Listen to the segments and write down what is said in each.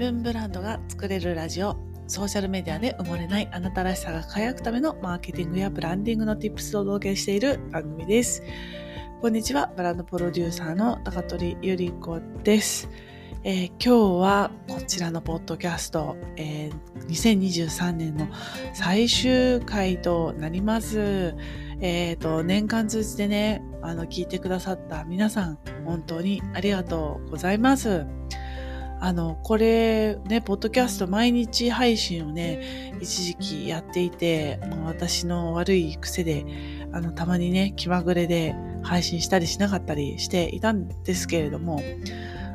分ブランドが作れるラジオソーシャルメディアで埋もれないあなたらしさが輝くためのマーケティングやブランディングの tips をお届けしている番組ですこんにちはブランドプロデューサーの高取ゆり子ですえー、今日はこちらのポッドキャスト、えー、2023年の最終回となります。えっ、ー、と、年間通じてね、あの、聞いてくださった皆さん、本当にありがとうございます。あの、これね、ポッドキャスト毎日配信をね、一時期やっていて、もう私の悪い癖で、あの、たまにね、気まぐれで配信したりしなかったりしていたんですけれども、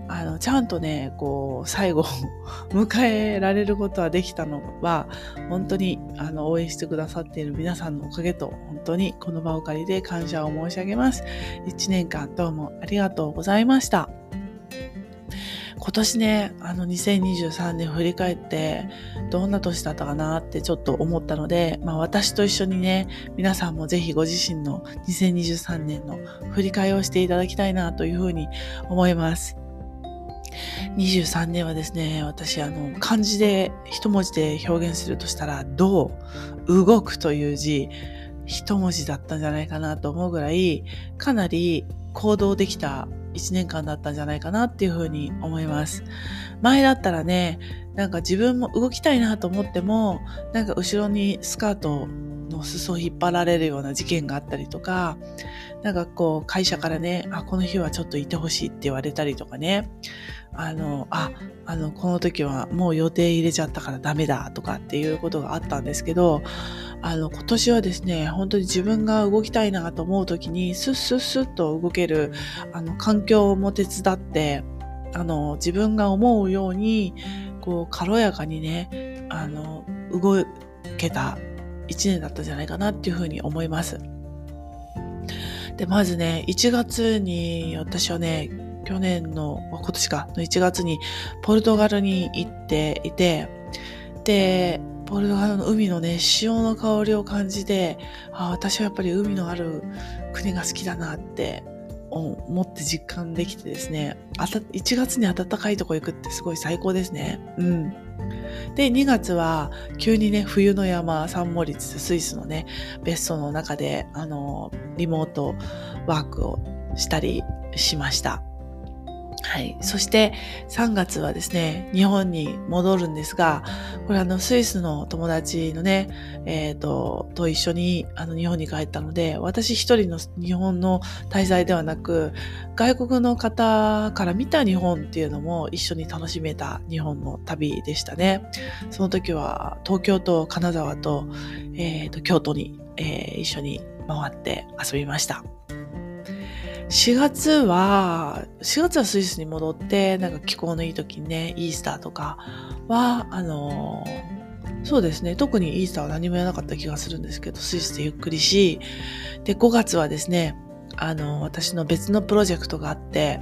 あの、ちゃんとね、こう、最後を 迎えられることはできたのは、本当に、あの、応援してくださっている皆さんのおかげと、本当にこの場を借りて感謝を申し上げます。一年間どうもありがとうございました。今年ね、あの2023年振り返って、どんな年だったかなってちょっと思ったので、まあ私と一緒にね、皆さんもぜひご自身の2023年の振り返りをしていただきたいなというふうに思います。23年はですね、私、あの、漢字で一文字で表現するとしたら、どう、動くという字、一文字だったんじゃないかなと思うぐらい、かなり行動できた一年間だったんじゃないかなっていうふうに思います。前だったらね、なんか自分も動きたいなと思っても、なんか後ろにスカートの裾を引っ張られるような事件があったりとか、なんかこう会社からね、あ、この日はちょっといてほしいって言われたりとかね、あの、あ、あの、この時はもう予定入れちゃったからダメだとかっていうことがあったんですけど、あの、今年はですね、本当に自分が動きたいなと思う時に、スッスッスッと動ける、あの、環境も手伝って、あの、自分が思うように、こう、軽やかにね、あの、動けた一年だったんじゃないかなっていうふうに思います。で、まずね、1月に私はね、去年の、今年か、の1月にポルトガルに行っていて、で、ポルトガルの海のね、潮の香りを感じて、あ私はやっぱり海のある国が好きだなって思って実感できてですね、1月に暖かいとこ行くってすごい最高ですね。うん。で、2月は急にね、冬の山、サンモリッツ、スイスのね、別荘の中で、あの、リモートワークをしたりしました。はい。そして3月はですね、日本に戻るんですが、これあの、スイスの友達のね、えっ、ー、と、と一緒にあの日本に帰ったので、私一人の日本の滞在ではなく、外国の方から見た日本っていうのも一緒に楽しめた日本の旅でしたね。その時は東京と金沢と、えっ、ー、と、京都に、えー、一緒に回って遊びました。4月は、4月はスイスに戻って、なんか気候のいい時にね、イースターとかは、あのー、そうですね、特にイースターは何もやらなかった気がするんですけど、スイスでゆっくりし、で、5月はですね、あの、私の別のプロジェクトがあって、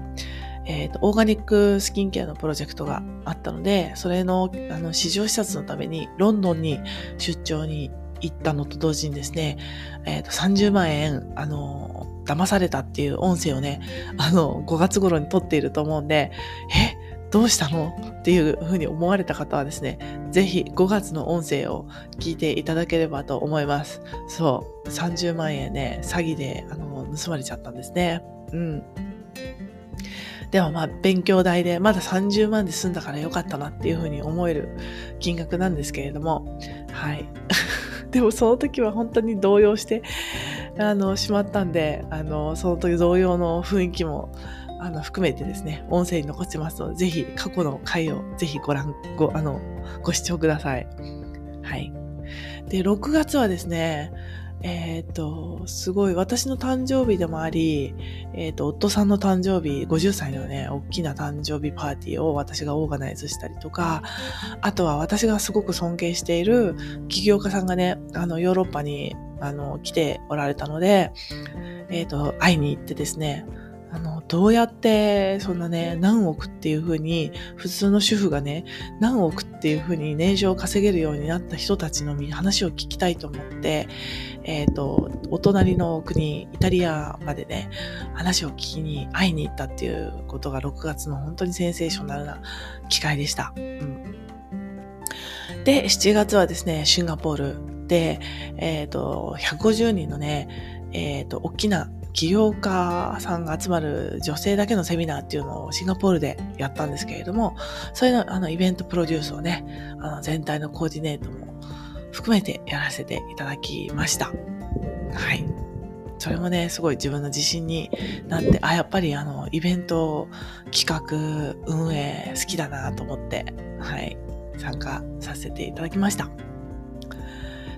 えっ、ー、と、オーガニックスキンケアのプロジェクトがあったので、それの、あの、市場視察のために、ロンドンに出張に行ったのと同時にですね、え、ー、と、30万円、あの、騙されたっていう音声をね、あの、5月頃に撮っていると思うんで、え、どうしたの？っていうふうに思われた方はですね、ぜひ5月の音声を聞いていただければと思います。そう、30万円ね、詐欺で、あの、盗まれちゃったんですね。うん。でもまあ勉強代でまだ30万で済んだからよかったなっていうふうに思える金額なんですけれども、はい。でもその時は本当に動揺して、あの、しまったんで、あの、その時同様の雰囲気も、あの、含めてですね、音声に残ってますので、ぜひ過去の回をぜひご覧、ご、あの、ご視聴ください。はい。で、6月はですね、えっ、ー、と、すごい、私の誕生日でもあり、えっ、ー、と、夫さんの誕生日、50歳のね、大きな誕生日パーティーを私がオーガナイズしたりとか、あとは私がすごく尊敬している起業家さんがね、あの、ヨーロッパに、あの、来ておられたので、えっ、ー、と、会いに行ってですね、どうやってそんなね、何億っていうふうに、普通の主婦がね、何億っていうふうに年収を稼げるようになった人たちの話を聞きたいと思って、えっ、ー、と、お隣の国、イタリアまでね、話を聞きに会いに行ったっていうことが6月の本当にセンセーショナルな機会でした。うん、で、7月はですね、シンガポールで、えっ、ー、と、150人のね、えっ、ー、と、大きな起業家さんが集まる女性だけのセミナーっていうのをシンガポールでやったんですけれども、それのあのイベントプロデュースをね、あの全体のコーディネートも含めてやらせていただきました。はい。それもね、すごい自分の自信になって、あ、やっぱりあの、イベント企画、運営好きだなと思って、はい、参加させていただきました。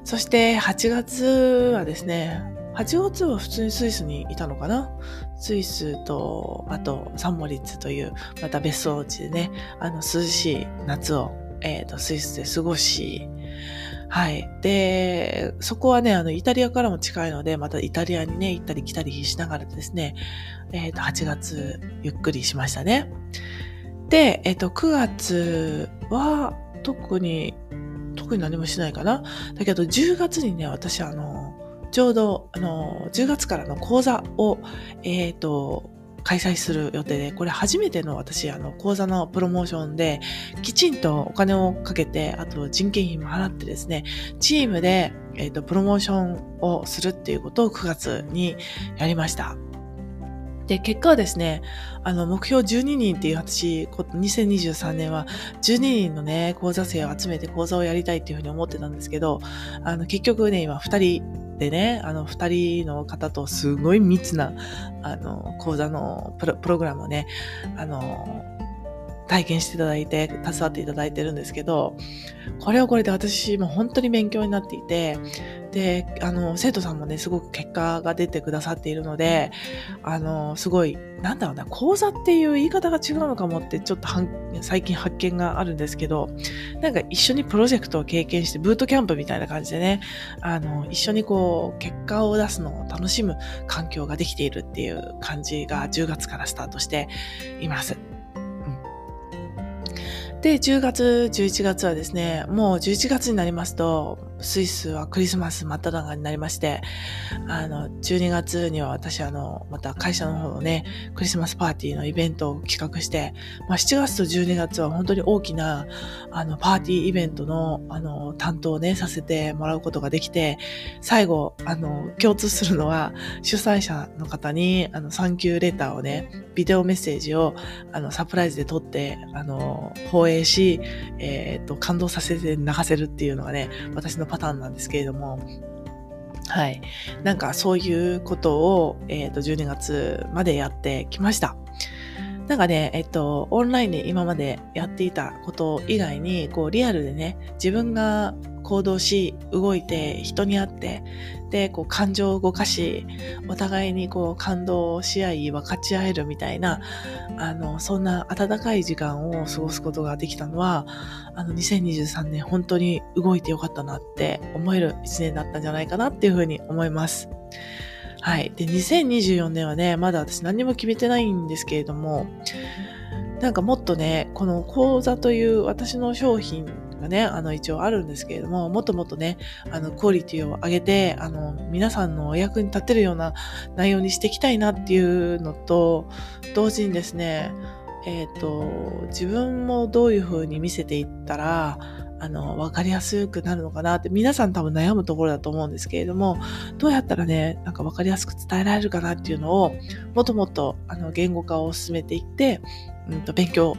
そして8月はですね、8月は普通にスイスにいたのかな？スイスと、あと、サンモリッツという、また別荘地でね、あの、涼しい夏を、えっ、ー、と、スイスで過ごし、はい。で、そこはね、あの、イタリアからも近いので、またイタリアにね、行ったり来たりしながらですね、えっ、ー、と、8月、ゆっくりしましたね。で、えっ、ー、と、9月は、特に、特に何もしないかな。だけど、10月にね、私、あの、ちょうど、あの、10月からの講座を、えっ、ー、と、開催する予定で、これ初めての私、あの、講座のプロモーションで、きちんとお金をかけて、あと人件費も払ってですね、チームで、えっ、ー、と、プロモーションをするっていうことを9月にやりました。で、結果はですね、あの、目標12人っていう私、2023年は12人のね、講座生を集めて講座をやりたいっていうふうに思ってたんですけど、あの、結局ね、今2人でね、あの、二人の方とすごい密な、あの、講座のプログラムをね、あの、体験していただいて、携わっていただいてるんですけど、これはこれで私も本当に勉強になっていて、で、あの、生徒さんもね、すごく結果が出てくださっているので、あの、すごい、なんだろうな、講座っていう言い方が違うのかもって、ちょっと最近発見があるんですけど、なんか一緒にプロジェクトを経験して、ブートキャンプみたいな感じでね、あの、一緒にこう、結果を出すのを楽しむ環境ができているっていう感じが10月からスタートしています。で、10月、11月はですね、もう11月になりますと、スイスはクリスマス真っ只中になりまして、あの、12月には私あの、また会社の方のね、クリスマスパーティーのイベントを企画して、まあ、7月と12月は本当に大きな、あの、パーティーイベントの、あの、担当をね、させてもらうことができて、最後、あの、共通するのは、主催者の方に、あの、サンキューレターをね、ビデオメッセージを、あの、サプライズで撮って、あの、放映し、えっ、と、感動させて流せるっていうのがね、私ののパターンなんですけれども、はい。なんかそういうことを、えっ、ー、と、12月までやってきました。なんかね、えっと、オンラインで今までやっていたこと以外に、こう、リアルでね、自分が行動し、動いて、人に会って、で、こう、感情を動かし、お互いにこう、感動し合い、分かち合えるみたいな、あの、そんな温かい時間を過ごすことができたのは、あの、2023年本当に動いてよかったなって思える一年だったんじゃないかなっていうふうに思います。はい。で、2024年はね、まだ私何も決めてないんですけれども、なんかもっとね、この講座という私の商品がね、あの一応あるんですけれども、もっともっとね、あのクオリティを上げて、あの皆さんのお役に立てるような内容にしていきたいなっていうのと、同時にですね、えっ、ー、と、自分もどういう風に見せていったら、あの、わかりやすくなるのかなって、皆さん多分悩むところだと思うんですけれども、どうやったらね、なんかわかりやすく伝えられるかなっていうのを、もっともっと、あの、言語化を進めていって、うんと、勉強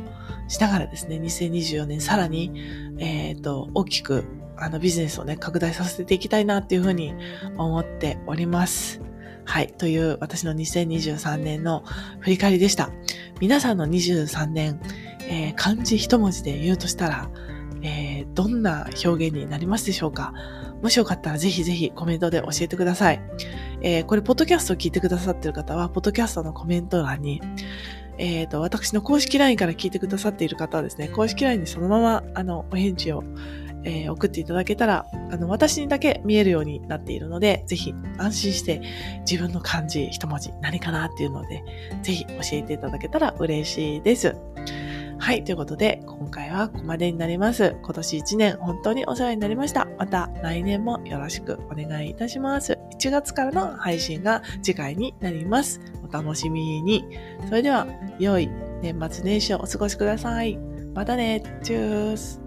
しながらですね、2024年さらに、えっ、ー、と、大きく、あの、ビジネスをね、拡大させていきたいなっていうふうに思っております。はい。という私の2023年の振り返りでした。皆さんの23年、えー、漢字一文字で言うとしたら、えー、どんな表現になりますでしょうか？もしよかったらぜひぜひコメントで教えてください。えー、これ、ポッドキャストを聞いてくださっている方は、ポッドキャストのコメント欄に、えっ、ー、と、私の公式 LINE から聞いてくださっている方はですね、公式 LINE にそのまま、あの、お返事を、えー、送っていただけたら、あの、私にだけ見えるようになっているので、ぜひ安心して自分の漢字一文字何かなっていうので、ぜひ教えていただけたら嬉しいです。はい。ということで、今回はここまでになります。今年1年本当にお世話になりました。また来年もよろしくお願いいたします。1月からの配信が次回になります。お楽しみに。それでは、良い年末年始をお過ごしください。またね。チュース。